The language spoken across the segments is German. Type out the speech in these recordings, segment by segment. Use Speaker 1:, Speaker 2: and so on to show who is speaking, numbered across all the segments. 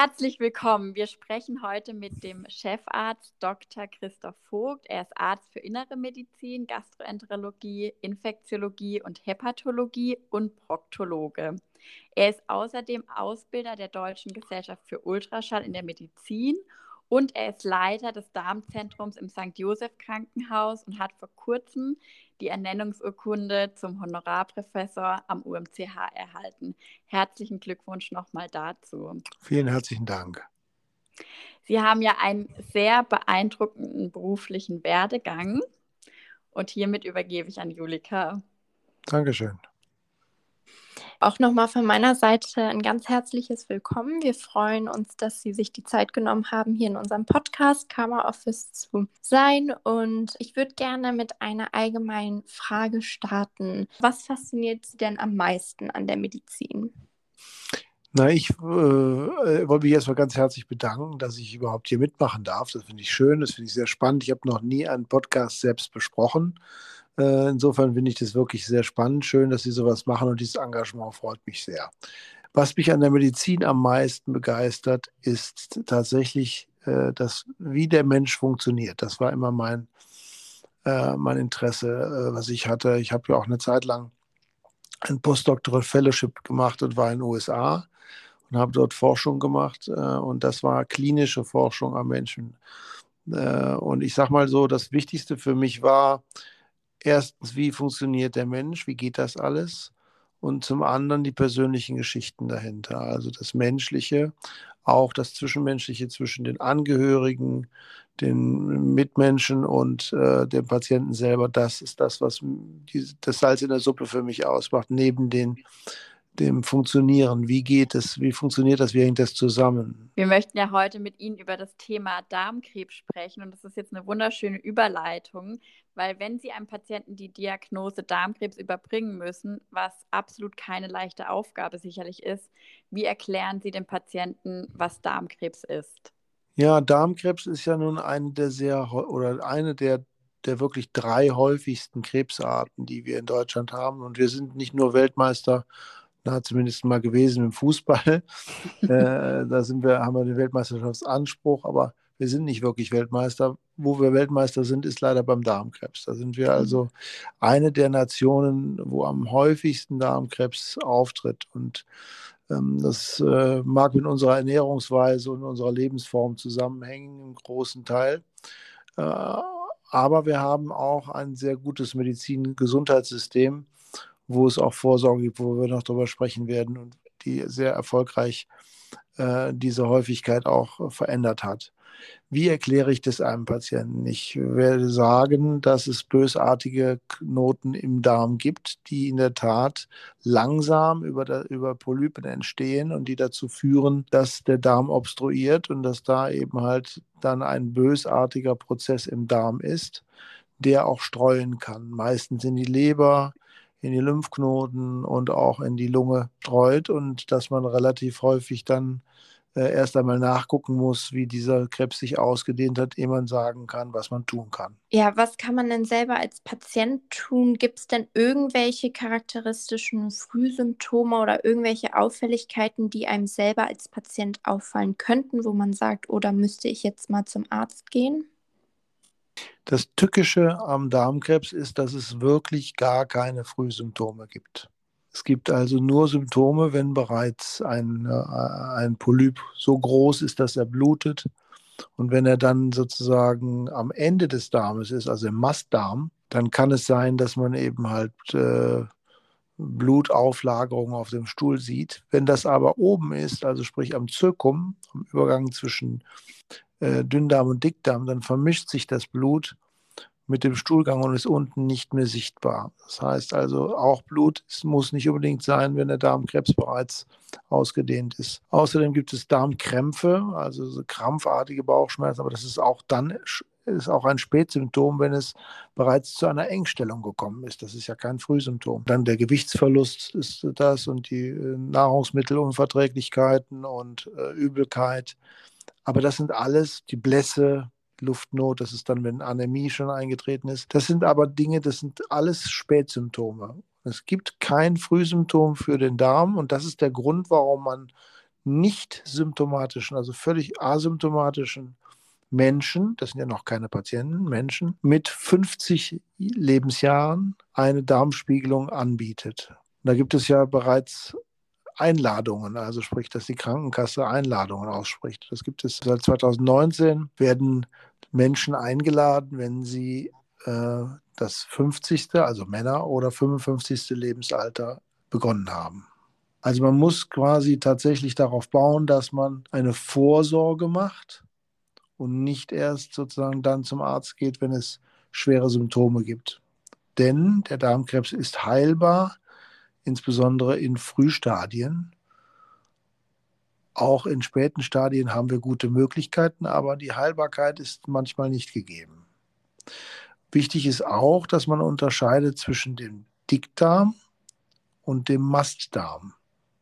Speaker 1: Herzlich willkommen. Wir sprechen heute mit dem Chefarzt Dr. Christoph Vogt. Er ist Arzt für Innere Medizin, Gastroenterologie, Infektiologie und Hepatologie und Proktologe. Er ist außerdem Ausbilder der Deutschen Gesellschaft für Ultraschall in der Medizin er ist Leiter des Darmzentrums im St. Joseph Krankenhaus und hat vor kurzem die Ernennungsurkunde zum Honorarprofessor am UMCH erhalten. Herzlichen Glückwunsch nochmal dazu.
Speaker 2: Vielen herzlichen Dank.
Speaker 1: Sie haben ja einen sehr beeindruckenden beruflichen Werdegang und hiermit übergebe ich an Julika.
Speaker 2: Dankeschön.
Speaker 3: Auch nochmal von meiner Seite ein ganz herzliches Willkommen. Wir freuen uns, dass Sie sich die Zeit genommen haben, hier in unserem Podcast Karma Office zu sein. Und ich würde gerne mit einer allgemeinen Frage starten. Was fasziniert Sie denn am meisten an der Medizin?
Speaker 2: Na, ich äh, wollte mich erstmal ganz herzlich bedanken, dass ich überhaupt hier mitmachen darf. Das finde ich schön, das finde ich sehr spannend. Ich habe noch nie einen Podcast selbst besprochen. Äh, insofern finde ich das wirklich sehr spannend. Schön, dass Sie sowas machen und dieses Engagement freut mich sehr. Was mich an der Medizin am meisten begeistert, ist tatsächlich äh, das, wie der Mensch funktioniert. Das war immer mein, äh, mein Interesse, was ich hatte. Ich habe ja auch eine Zeit lang ein Postdoctoral Fellowship gemacht und war in den USA und habe dort Forschung gemacht. Und das war klinische Forschung am Menschen. Und ich sage mal so, das Wichtigste für mich war, erstens, wie funktioniert der Mensch, wie geht das alles? Und zum anderen die persönlichen Geschichten dahinter, also das Menschliche, auch das Zwischenmenschliche zwischen den Angehörigen, den Mitmenschen und äh, dem Patienten selber. Das ist das, was die, das Salz in der Suppe für mich ausmacht, neben den dem Funktionieren. Wie geht es? Wie funktioniert das? Wie hängt das zusammen?
Speaker 1: Wir möchten ja heute mit Ihnen über das Thema Darmkrebs sprechen und das ist jetzt eine wunderschöne Überleitung, weil wenn Sie einem Patienten die Diagnose Darmkrebs überbringen müssen, was absolut keine leichte Aufgabe sicherlich ist, wie erklären Sie dem Patienten, was Darmkrebs ist?
Speaker 2: Ja, Darmkrebs ist ja nun eine der sehr oder eine der der wirklich drei häufigsten Krebsarten, die wir in Deutschland haben. Und wir sind nicht nur Weltmeister na, zumindest mal gewesen im Fußball. äh, da sind wir, haben wir den Weltmeisterschaftsanspruch, aber wir sind nicht wirklich Weltmeister. Wo wir Weltmeister sind, ist leider beim Darmkrebs. Da sind wir also eine der Nationen, wo am häufigsten Darmkrebs auftritt. Und ähm, das äh, mag mit unserer Ernährungsweise und unserer Lebensform zusammenhängen, im großen Teil. Äh, aber wir haben auch ein sehr gutes Medizin-Gesundheitssystem wo es auch Vorsorge gibt, wo wir noch darüber sprechen werden und die sehr erfolgreich äh, diese Häufigkeit auch verändert hat. Wie erkläre ich das einem Patienten? Ich werde sagen, dass es bösartige Knoten im Darm gibt, die in der Tat langsam über, der, über Polypen entstehen und die dazu führen, dass der Darm obstruiert und dass da eben halt dann ein bösartiger Prozess im Darm ist, der auch streuen kann. Meistens in die Leber, in die Lymphknoten und auch in die Lunge streut und dass man relativ häufig dann äh, erst einmal nachgucken muss, wie dieser Krebs sich ausgedehnt hat, ehe man sagen kann, was man tun kann.
Speaker 3: Ja, was kann man denn selber als Patient tun? Gibt es denn irgendwelche charakteristischen Frühsymptome oder irgendwelche Auffälligkeiten, die einem selber als Patient auffallen könnten, wo man sagt, oder oh, müsste ich jetzt mal zum Arzt gehen?
Speaker 2: Das Tückische am Darmkrebs ist, dass es wirklich gar keine Frühsymptome gibt. Es gibt also nur Symptome, wenn bereits ein, äh, ein Polyp so groß ist, dass er blutet. Und wenn er dann sozusagen am Ende des Darmes ist, also im Mastdarm, dann kann es sein, dass man eben halt äh, Blutauflagerungen auf dem Stuhl sieht. Wenn das aber oben ist, also sprich am Zirkum, am Übergang zwischen äh, Dünndarm und Dickdarm, dann vermischt sich das Blut mit dem Stuhlgang und ist unten nicht mehr sichtbar. Das heißt also, auch Blut muss nicht unbedingt sein, wenn der Darmkrebs bereits ausgedehnt ist. Außerdem gibt es Darmkrämpfe, also so krampfartige Bauchschmerzen, aber das ist auch dann ist auch ein Spätsymptom, wenn es bereits zu einer Engstellung gekommen ist. Das ist ja kein Frühsymptom. Dann der Gewichtsverlust ist das und die äh, Nahrungsmittelunverträglichkeiten und äh, Übelkeit. Aber das sind alles die Blässe, Luftnot, das ist dann, wenn Anämie schon eingetreten ist. Das sind aber Dinge, das sind alles Spätsymptome. Es gibt kein Frühsymptom für den Darm und das ist der Grund, warum man nicht symptomatischen, also völlig asymptomatischen Menschen, das sind ja noch keine Patienten, Menschen mit 50 Lebensjahren eine Darmspiegelung anbietet. Da gibt es ja bereits Einladungen, also sprich, dass die Krankenkasse Einladungen ausspricht. Das gibt es seit 2019, werden Menschen eingeladen, wenn sie äh, das 50., also Männer oder 55. Lebensalter begonnen haben. Also man muss quasi tatsächlich darauf bauen, dass man eine Vorsorge macht und nicht erst sozusagen dann zum Arzt geht, wenn es schwere Symptome gibt. Denn der Darmkrebs ist heilbar, insbesondere in Frühstadien. Auch in späten Stadien haben wir gute Möglichkeiten, aber die Heilbarkeit ist manchmal nicht gegeben. Wichtig ist auch, dass man unterscheidet zwischen dem Dickdarm und dem Mastdarm.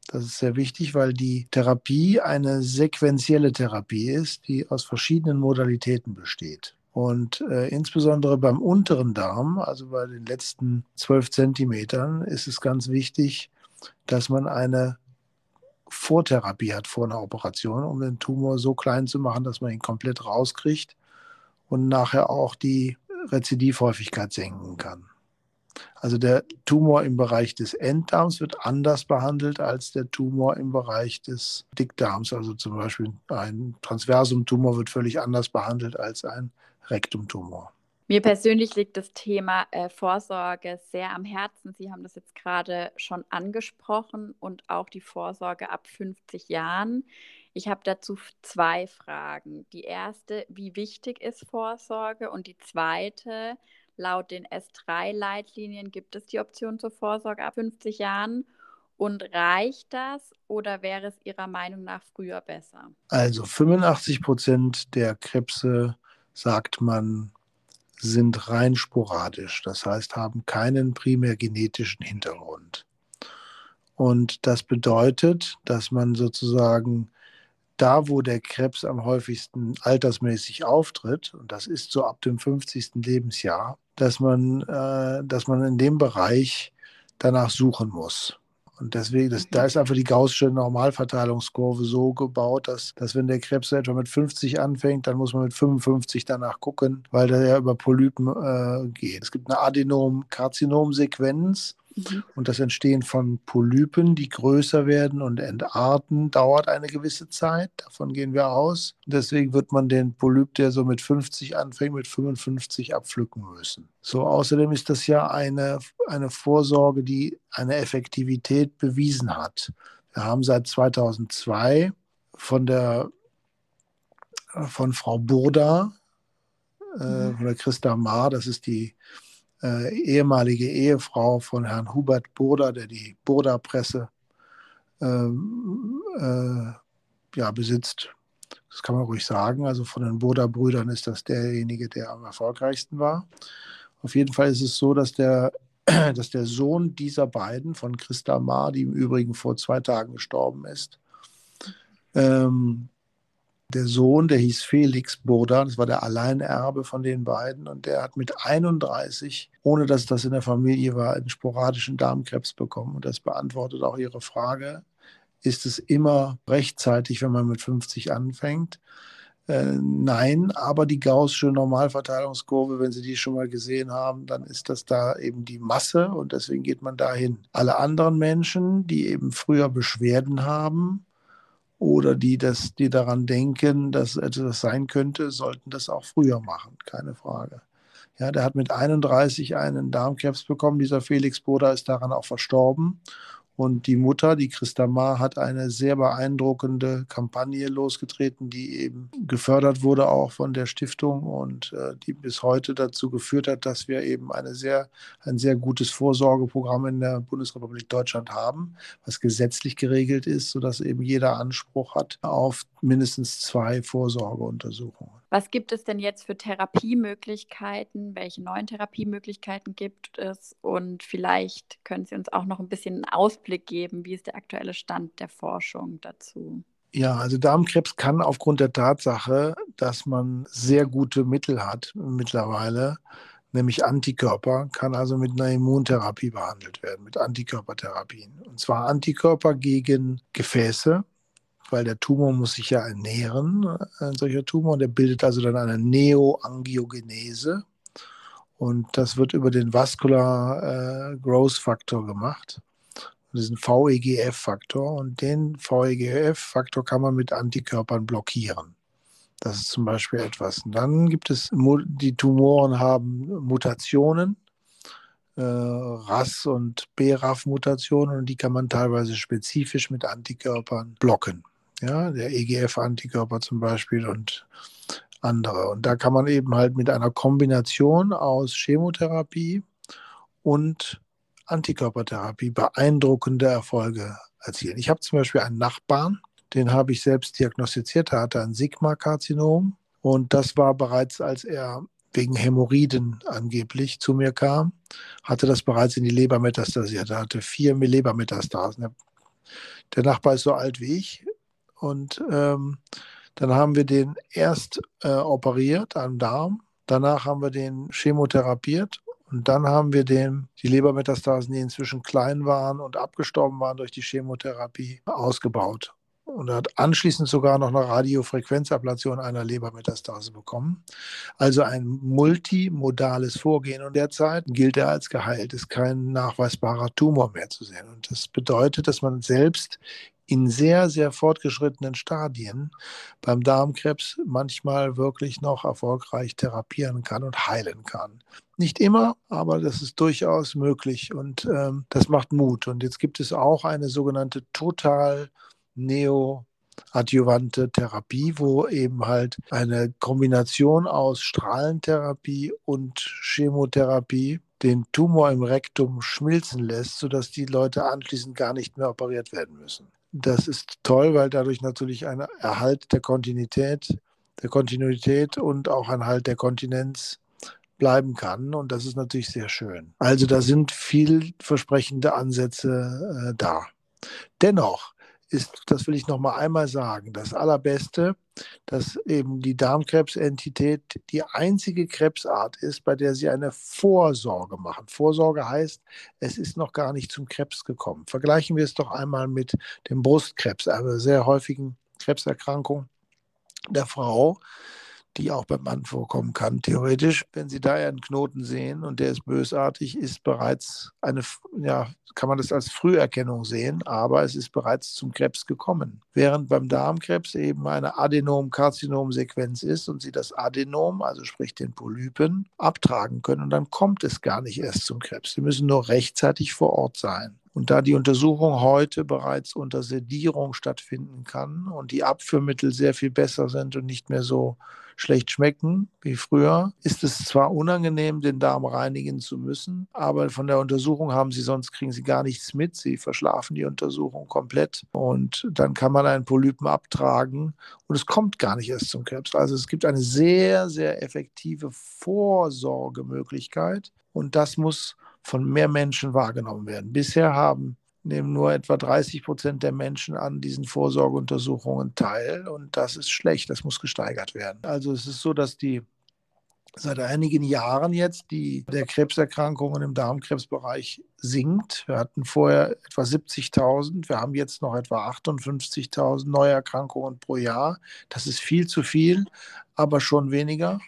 Speaker 2: Das ist sehr wichtig, weil die Therapie eine sequentielle Therapie ist, die aus verschiedenen Modalitäten besteht. Und äh, insbesondere beim unteren Darm, also bei den letzten zwölf Zentimetern, ist es ganz wichtig, dass man eine Vortherapie hat vor einer Operation, um den Tumor so klein zu machen, dass man ihn komplett rauskriegt und nachher auch die Rezidivhäufigkeit senken kann. Also der Tumor im Bereich des Enddarms wird anders behandelt als der Tumor im Bereich des Dickdarms. Also zum Beispiel ein Transversumtumor wird völlig anders behandelt als ein Rektumtumor.
Speaker 1: Mir persönlich liegt das Thema äh, Vorsorge sehr am Herzen. Sie haben das jetzt gerade schon angesprochen und auch die Vorsorge ab 50 Jahren. Ich habe dazu zwei Fragen. Die erste, wie wichtig ist Vorsorge? Und die zweite, Laut den S3-Leitlinien gibt es die Option zur Vorsorge ab 50 Jahren. Und reicht das oder wäre es Ihrer Meinung nach früher besser?
Speaker 2: Also 85 Prozent der Krebse, sagt man, sind rein sporadisch. Das heißt, haben keinen primär genetischen Hintergrund. Und das bedeutet, dass man sozusagen da, wo der Krebs am häufigsten altersmäßig auftritt, und das ist so ab dem 50. Lebensjahr, dass man, äh, dass man in dem Bereich danach suchen muss. Und deswegen, das, da mhm. ist einfach die gaußsche Normalverteilungskurve so gebaut, dass, dass wenn der Krebs etwa mit 50 anfängt, dann muss man mit 55 danach gucken, weil der ja über Polypen äh, geht. Es gibt eine Adenom-Karzinom-Sequenz Mhm. Und das Entstehen von Polypen, die größer werden und entarten, dauert eine gewisse Zeit. Davon gehen wir aus. Deswegen wird man den Polyp, der so mit 50 anfängt, mit 55 abpflücken müssen. So, außerdem ist das ja eine, eine Vorsorge, die eine Effektivität bewiesen hat. Wir haben seit 2002 von der von Frau Burda, äh, mhm. von der Christa Maar, das ist die äh, ehemalige Ehefrau von Herrn Hubert Burda, der die Burda-Presse ähm, äh, ja, besitzt. Das kann man ruhig sagen. Also von den Burda-Brüdern ist das derjenige, der am erfolgreichsten war. Auf jeden Fall ist es so, dass der, dass der Sohn dieser beiden, von Christa Maar, die im Übrigen vor zwei Tagen gestorben ist, ähm, der Sohn, der hieß Felix Burda, das war der Alleinerbe von den beiden und der hat mit 31, ohne dass das in der Familie war, einen sporadischen Darmkrebs bekommen. Und das beantwortet auch Ihre Frage. Ist es immer rechtzeitig, wenn man mit 50 anfängt? Äh, nein, aber die gaußsche Normalverteilungskurve, wenn Sie die schon mal gesehen haben, dann ist das da eben die Masse und deswegen geht man dahin. Alle anderen Menschen, die eben früher Beschwerden haben, oder die, das, die daran denken, dass etwas sein könnte, sollten das auch früher machen, keine Frage. Ja, der hat mit 31 einen Darmkrebs bekommen. Dieser Felix Boda ist daran auch verstorben. Und die Mutter, die Christa Ma, hat eine sehr beeindruckende Kampagne losgetreten, die eben gefördert wurde auch von der Stiftung und äh, die bis heute dazu geführt hat, dass wir eben eine sehr, ein sehr gutes Vorsorgeprogramm in der Bundesrepublik Deutschland haben, was gesetzlich geregelt ist, sodass eben jeder Anspruch hat auf mindestens zwei Vorsorgeuntersuchungen.
Speaker 1: Was gibt es denn jetzt für Therapiemöglichkeiten? Welche neuen Therapiemöglichkeiten gibt es? Und vielleicht können Sie uns auch noch ein bisschen einen Ausblick geben. Wie ist der aktuelle Stand der Forschung dazu?
Speaker 2: Ja, also Darmkrebs kann aufgrund der Tatsache, dass man sehr gute Mittel hat mittlerweile, nämlich Antikörper, kann also mit einer Immuntherapie behandelt werden, mit Antikörpertherapien. Und zwar Antikörper gegen Gefäße, weil der Tumor muss sich ja ernähren, ein solcher Tumor. Der bildet also dann eine Neoangiogenese. Und das wird über den Vascular äh, Growth Factor gemacht. Diesen VEGF-Faktor. Und den VEGF-Faktor kann man mit Antikörpern blockieren. Das ist zum Beispiel etwas. Und dann gibt es, die Tumoren haben Mutationen, äh, RAS- und BRAF-Mutationen, und die kann man teilweise spezifisch mit Antikörpern blocken. Ja, der EGF-Antikörper zum Beispiel und andere. Und da kann man eben halt mit einer Kombination aus Chemotherapie und Antikörpertherapie beeindruckende Erfolge erzielen. Ich habe zum Beispiel einen Nachbarn, den habe ich selbst diagnostiziert. Er hatte ein Sigma-Karzinom. Und das war bereits, als er wegen Hämorrhoiden angeblich zu mir kam, hatte das bereits in die Leber metastasiert. Er hatte vier Lebermetastasen. Der Nachbar ist so alt wie ich. Und ähm, dann haben wir den erst äh, operiert am Darm. Danach haben wir den chemotherapiert und dann haben wir den, die Lebermetastasen, die inzwischen klein waren und abgestorben waren durch die Chemotherapie, ausgebaut und hat anschließend sogar noch eine Radiofrequenzablation einer Lebermetastase bekommen. Also ein multimodales Vorgehen und derzeit gilt er als geheilt, ist kein nachweisbarer Tumor mehr zu sehen. Und das bedeutet, dass man selbst in sehr, sehr fortgeschrittenen Stadien beim Darmkrebs manchmal wirklich noch erfolgreich therapieren kann und heilen kann. Nicht immer, aber das ist durchaus möglich und ähm, das macht Mut. Und jetzt gibt es auch eine sogenannte total neoadjuvante Therapie, wo eben halt eine Kombination aus Strahlentherapie und Chemotherapie den Tumor im Rektum schmilzen lässt, sodass die Leute anschließend gar nicht mehr operiert werden müssen. Das ist toll, weil dadurch natürlich ein Erhalt der Kontinuität, der Kontinuität und auch ein Halt der Kontinenz bleiben kann. Und das ist natürlich sehr schön. Also da sind vielversprechende Ansätze äh, da. Dennoch ist, das will ich noch mal einmal sagen, das Allerbeste, dass eben die Darmkrebsentität die einzige Krebsart ist, bei der sie eine Vorsorge machen. Vorsorge heißt, es ist noch gar nicht zum Krebs gekommen. Vergleichen wir es doch einmal mit dem Brustkrebs, einer sehr häufigen Krebserkrankung der Frau die auch beim Mann vorkommen kann, theoretisch. Wenn Sie da einen Knoten sehen und der ist bösartig, ist bereits eine, ja, kann man das als Früherkennung sehen, aber es ist bereits zum Krebs gekommen. Während beim Darmkrebs eben eine Adenom-Karzinom-Sequenz ist und Sie das Adenom, also sprich den Polypen, abtragen können und dann kommt es gar nicht erst zum Krebs. Sie müssen nur rechtzeitig vor Ort sein. Und da die Untersuchung heute bereits unter Sedierung stattfinden kann und die Abführmittel sehr viel besser sind und nicht mehr so schlecht schmecken wie früher, ist es zwar unangenehm, den Darm reinigen zu müssen, aber von der Untersuchung haben sie sonst kriegen sie gar nichts mit. Sie verschlafen die Untersuchung komplett und dann kann man einen Polypen abtragen und es kommt gar nicht erst zum Krebs. Also es gibt eine sehr, sehr effektive Vorsorgemöglichkeit und das muss von mehr Menschen wahrgenommen werden. Bisher haben nehmen nur etwa 30 Prozent der Menschen an diesen Vorsorgeuntersuchungen teil und das ist schlecht, das muss gesteigert werden. Also es ist so, dass die seit einigen Jahren jetzt die der Krebserkrankungen im Darmkrebsbereich sinkt. Wir hatten vorher etwa 70.000, wir haben jetzt noch etwa 58.000 Neuerkrankungen pro Jahr. Das ist viel zu viel, aber schon weniger.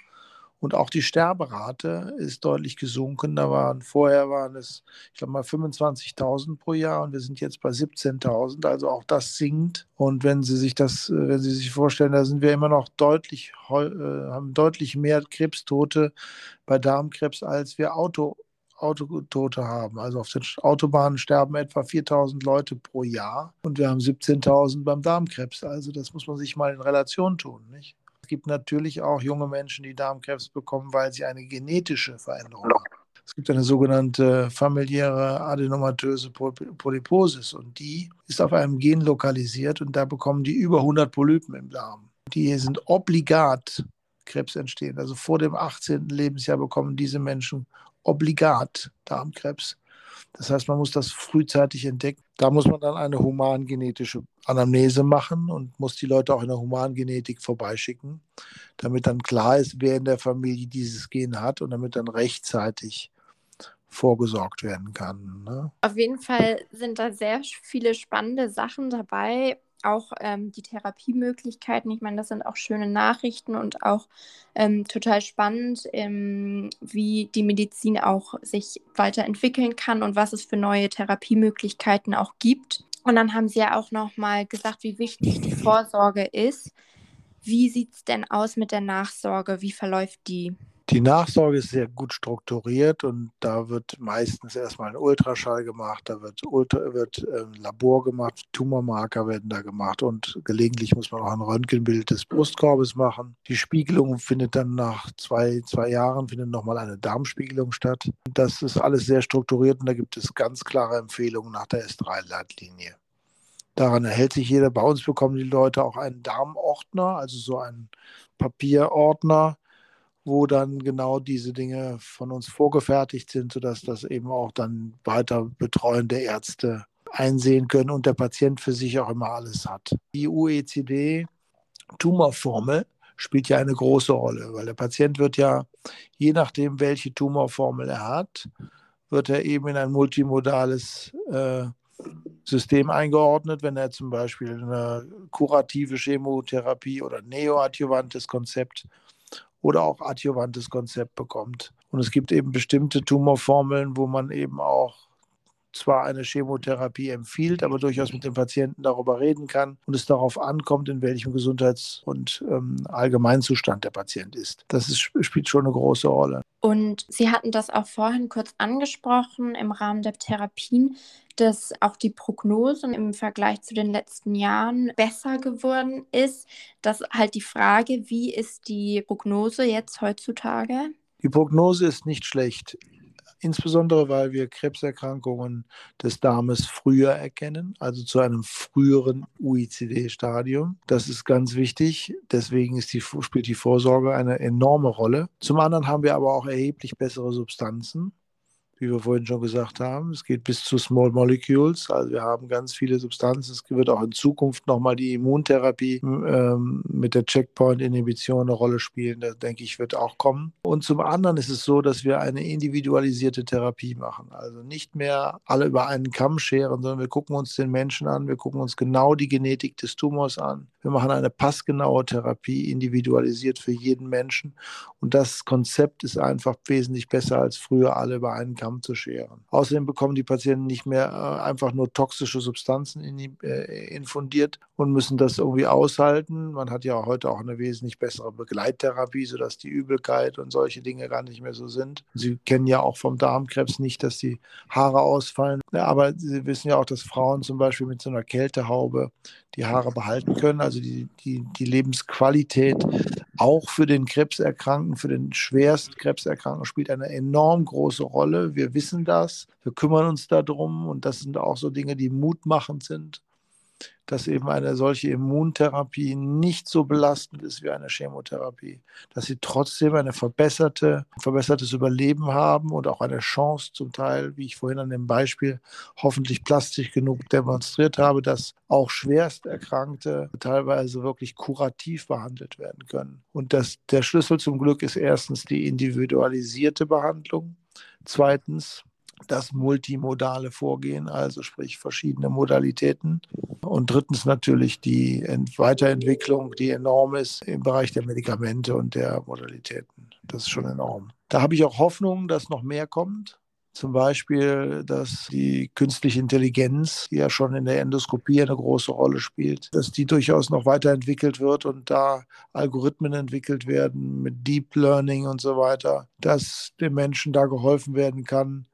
Speaker 2: Und auch die Sterberate ist deutlich gesunken. Da waren vorher waren es, ich glaube mal 25.000 pro Jahr und wir sind jetzt bei 17.000. Also auch das sinkt. Und wenn Sie sich das, äh, wenn Sie sich vorstellen, da sind wir immer noch deutlich, äh, haben deutlich mehr Krebstote bei Darmkrebs, als wir Auto Autotote haben. Also auf den Autobahnen sterben etwa 4000 Leute pro Jahr und wir haben 17.000 beim Darmkrebs. Also das muss man sich mal in Relation tun, nicht? Es gibt natürlich auch junge Menschen, die Darmkrebs bekommen, weil sie eine genetische Veränderung haben. Es gibt eine sogenannte familiäre adenomatöse Polyposis und die ist auf einem Gen lokalisiert und da bekommen die über 100 Polypen im Darm. Die sind obligat Krebs entstehen. Also vor dem 18. Lebensjahr bekommen diese Menschen obligat Darmkrebs. Das heißt, man muss das frühzeitig entdecken. Da muss man dann eine humangenetische Anamnese machen und muss die Leute auch in der Humangenetik vorbeischicken, damit dann klar ist, wer in der Familie dieses Gen hat und damit dann rechtzeitig vorgesorgt werden kann. Ne?
Speaker 3: Auf jeden Fall sind da sehr viele spannende Sachen dabei. Auch ähm, die Therapiemöglichkeiten. Ich meine, das sind auch schöne Nachrichten und auch ähm, total spannend, ähm, wie die Medizin auch sich weiterentwickeln kann und was es für neue Therapiemöglichkeiten auch gibt. Und dann haben Sie ja auch noch mal gesagt, wie wichtig die Vorsorge ist. Wie sieht es denn aus mit der Nachsorge? Wie verläuft die?
Speaker 2: Die Nachsorge ist sehr gut strukturiert und da wird meistens erstmal ein Ultraschall gemacht, da wird, Ultra, wird äh, Labor gemacht, Tumormarker werden da gemacht und gelegentlich muss man auch ein Röntgenbild des Brustkorbes machen. Die Spiegelung findet dann nach zwei, zwei Jahren findet nochmal eine Darmspiegelung statt. Das ist alles sehr strukturiert und da gibt es ganz klare Empfehlungen nach der S3-Leitlinie. Daran erhält sich jeder. Bei uns bekommen die Leute auch einen Darmordner, also so einen Papierordner, wo dann genau diese Dinge von uns vorgefertigt sind, sodass das eben auch dann weiter betreuende Ärzte einsehen können und der Patient für sich auch immer alles hat. Die UECD-Tumorformel spielt ja eine große Rolle, weil der Patient wird ja, je nachdem, welche Tumorformel er hat, wird er eben in ein multimodales äh, System eingeordnet, wenn er zum Beispiel eine kurative Chemotherapie oder neoadjuvantes Konzept oder auch adjuvantes Konzept bekommt. Und es gibt eben bestimmte Tumorformeln, wo man eben auch zwar eine Chemotherapie empfiehlt, aber durchaus mit dem Patienten darüber reden kann und es darauf ankommt, in welchem Gesundheits- und ähm, Allgemeinzustand der Patient ist. Das ist, spielt schon eine große Rolle.
Speaker 3: Und Sie hatten das auch vorhin kurz angesprochen im Rahmen der Therapien, dass auch die Prognose im Vergleich zu den letzten Jahren besser geworden ist. Das ist halt die Frage, wie ist die Prognose jetzt heutzutage?
Speaker 2: Die Prognose ist nicht schlecht insbesondere weil wir Krebserkrankungen des Darmes früher erkennen, also zu einem früheren UICD-Stadium. Das ist ganz wichtig. Deswegen die, spielt die Vorsorge eine enorme Rolle. Zum anderen haben wir aber auch erheblich bessere Substanzen wie wir vorhin schon gesagt haben. Es geht bis zu Small Molecules. Also wir haben ganz viele Substanzen. Es wird auch in Zukunft nochmal die Immuntherapie ähm, mit der Checkpoint-Inhibition eine Rolle spielen. Das denke ich, wird auch kommen. Und zum anderen ist es so, dass wir eine individualisierte Therapie machen. Also nicht mehr alle über einen Kamm scheren, sondern wir gucken uns den Menschen an. Wir gucken uns genau die Genetik des Tumors an. Wir machen eine passgenaue Therapie, individualisiert für jeden Menschen. Und das Konzept ist einfach wesentlich besser als früher alle über einen Kamm zu scheren. Außerdem bekommen die Patienten nicht mehr äh, einfach nur toxische Substanzen in, äh, infundiert und müssen das irgendwie aushalten. Man hat ja heute auch eine wesentlich bessere Begleittherapie, sodass die Übelkeit und solche Dinge gar nicht mehr so sind. Sie kennen ja auch vom Darmkrebs nicht, dass die Haare ausfallen. Ja, aber Sie wissen ja auch, dass Frauen zum Beispiel mit so einer Kältehaube die Haare behalten können, also die, die, die Lebensqualität auch für den Krebserkrankten, für den schwerst Krebserkrankten spielt eine enorm große Rolle. Wir wissen das, wir kümmern uns darum und das sind auch so Dinge, die mutmachend sind dass eben eine solche Immuntherapie nicht so belastend ist wie eine Chemotherapie, dass sie trotzdem eine verbesserte, ein verbessertes Überleben haben und auch eine Chance zum Teil, wie ich vorhin an dem Beispiel hoffentlich plastisch genug demonstriert habe, dass auch Schwersterkrankte teilweise wirklich kurativ behandelt werden können. Und das, der Schlüssel zum Glück ist erstens die individualisierte Behandlung, zweitens das multimodale Vorgehen, also sprich verschiedene Modalitäten. Und drittens natürlich die Weiterentwicklung, die enorm ist im Bereich der Medikamente und der Modalitäten. Das ist schon enorm. Da habe ich auch Hoffnung, dass noch mehr kommt. Zum Beispiel, dass die künstliche Intelligenz, die ja schon in der Endoskopie eine große Rolle spielt, dass die durchaus noch weiterentwickelt wird und da Algorithmen entwickelt werden mit Deep Learning und so weiter, dass den Menschen da geholfen werden kann,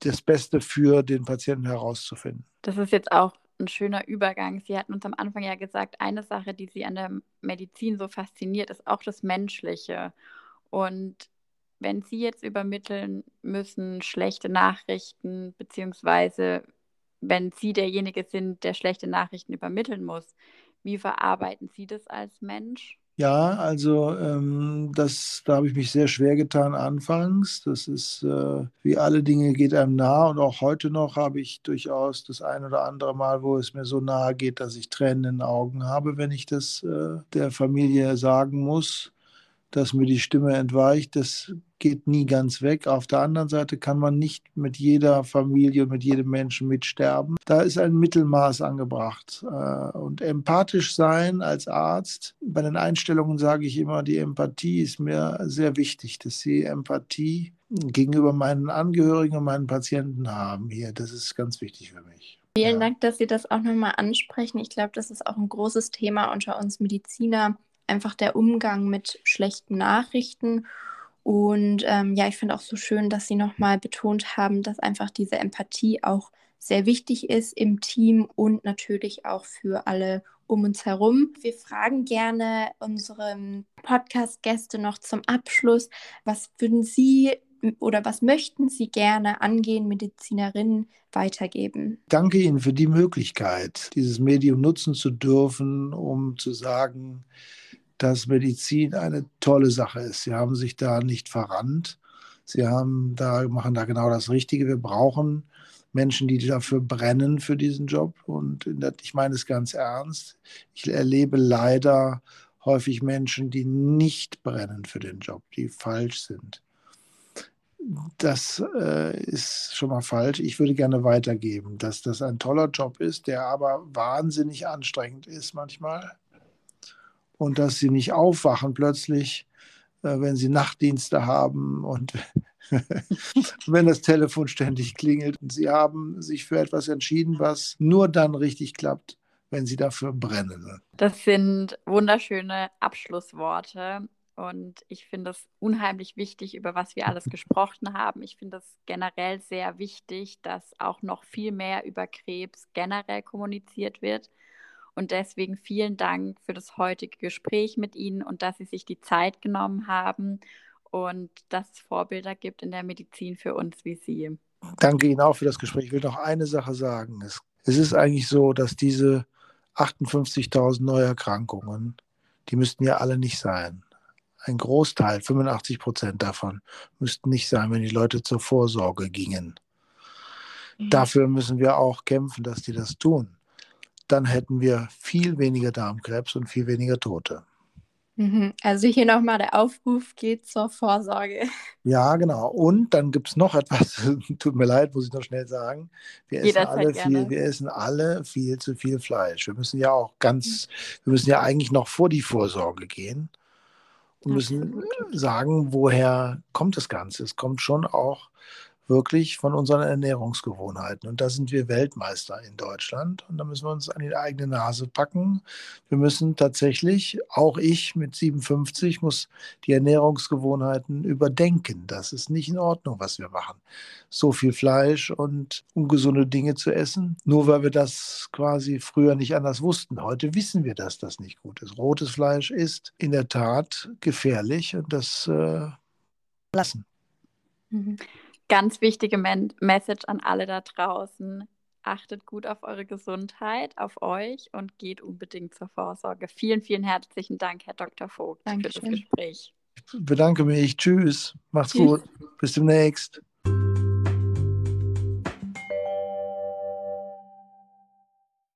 Speaker 2: das Beste für den Patienten herauszufinden.
Speaker 1: Das ist jetzt auch ein schöner Übergang. Sie hatten uns am Anfang ja gesagt, eine Sache, die Sie an der Medizin so fasziniert, ist auch das Menschliche. Und wenn Sie jetzt übermitteln müssen, schlechte Nachrichten, beziehungsweise wenn Sie derjenige sind, der schlechte Nachrichten übermitteln muss, wie verarbeiten Sie das als Mensch?
Speaker 2: Ja, also ähm, das, da habe ich mich sehr schwer getan anfangs. Das ist äh, wie alle Dinge geht einem nah und auch heute noch habe ich durchaus das ein oder andere Mal, wo es mir so nahe geht, dass ich Tränen in den Augen habe, wenn ich das äh, der Familie sagen muss. Dass mir die Stimme entweicht. Das geht nie ganz weg. Auf der anderen Seite kann man nicht mit jeder Familie, mit jedem Menschen mitsterben. Da ist ein Mittelmaß angebracht. Äh, und empathisch sein als Arzt, bei den Einstellungen sage ich immer, die Empathie ist mir sehr wichtig, dass Sie Empathie gegenüber meinen Angehörigen und meinen Patienten haben hier. Das ist ganz wichtig für mich.
Speaker 3: Vielen ja. Dank, dass Sie das auch nochmal ansprechen. Ich glaube, das ist auch ein großes Thema unter uns Mediziner, einfach der Umgang mit schlechten Nachrichten und ähm, ja, ich finde auch so schön, dass Sie nochmal betont haben, dass einfach diese Empathie auch sehr wichtig ist im Team und natürlich auch für alle um uns herum. Wir fragen gerne unsere Podcast-Gäste noch zum Abschluss, was würden Sie oder was möchten Sie gerne angehen Medizinerinnen weitergeben?
Speaker 2: Danke Ihnen für die Möglichkeit, dieses Medium nutzen zu dürfen, um zu sagen, dass Medizin eine tolle Sache ist. Sie haben sich da nicht verrannt. Sie haben da, machen da genau das Richtige. Wir brauchen Menschen, die dafür brennen für diesen Job. Und der, ich meine es ganz ernst. Ich erlebe leider häufig Menschen, die nicht brennen für den Job, die falsch sind. Das äh, ist schon mal falsch. Ich würde gerne weitergeben, dass das ein toller Job ist, der aber wahnsinnig anstrengend ist manchmal und dass sie nicht aufwachen plötzlich, äh, wenn sie Nachtdienste haben und wenn das Telefon ständig klingelt. Und sie haben sich für etwas entschieden, was nur dann richtig klappt, wenn sie dafür brennen.
Speaker 1: Das sind wunderschöne Abschlussworte. Und ich finde es unheimlich wichtig, über was wir alles gesprochen haben. Ich finde es generell sehr wichtig, dass auch noch viel mehr über Krebs generell kommuniziert wird. Und deswegen vielen Dank für das heutige Gespräch mit Ihnen und dass Sie sich die Zeit genommen haben und dass es Vorbilder gibt in der Medizin für uns wie Sie.
Speaker 2: Danke Ihnen auch für das Gespräch. Ich will noch eine Sache sagen. Es, es ist eigentlich so, dass diese 58.000 Neuerkrankungen, die müssten ja alle nicht sein. Ein Großteil, 85 Prozent davon, müssten nicht sein, wenn die Leute zur Vorsorge gingen. Mhm. Dafür müssen wir auch kämpfen, dass die das tun dann hätten wir viel weniger Darmkrebs und viel weniger Tote.
Speaker 3: Mhm. Also hier nochmal der Aufruf, geht zur Vorsorge.
Speaker 2: Ja, genau. Und dann gibt es noch etwas, tut mir leid, muss ich noch schnell sagen. Wir essen, alle viel, wir essen alle viel zu viel Fleisch. Wir müssen ja auch ganz, wir müssen ja eigentlich noch vor die Vorsorge gehen und müssen sagen, woher kommt das Ganze. Es kommt schon auch wirklich von unseren Ernährungsgewohnheiten. Und da sind wir Weltmeister in Deutschland. Und da müssen wir uns an die eigene Nase packen. Wir müssen tatsächlich, auch ich mit 57, muss die Ernährungsgewohnheiten überdenken. Das ist nicht in Ordnung, was wir machen. So viel Fleisch und ungesunde Dinge zu essen, nur weil wir das quasi früher nicht anders wussten. Heute wissen wir, dass das nicht gut ist. Rotes Fleisch ist in der Tat gefährlich und das äh, lassen.
Speaker 1: Mhm ganz wichtige Men Message an alle da draußen. Achtet gut auf eure Gesundheit, auf euch und geht unbedingt zur Vorsorge. Vielen, vielen herzlichen Dank, Herr Dr. Vogt, Dankeschön. für das Gespräch.
Speaker 2: Ich bedanke mich. Tschüss. Macht's Tschüss. gut. Bis demnächst.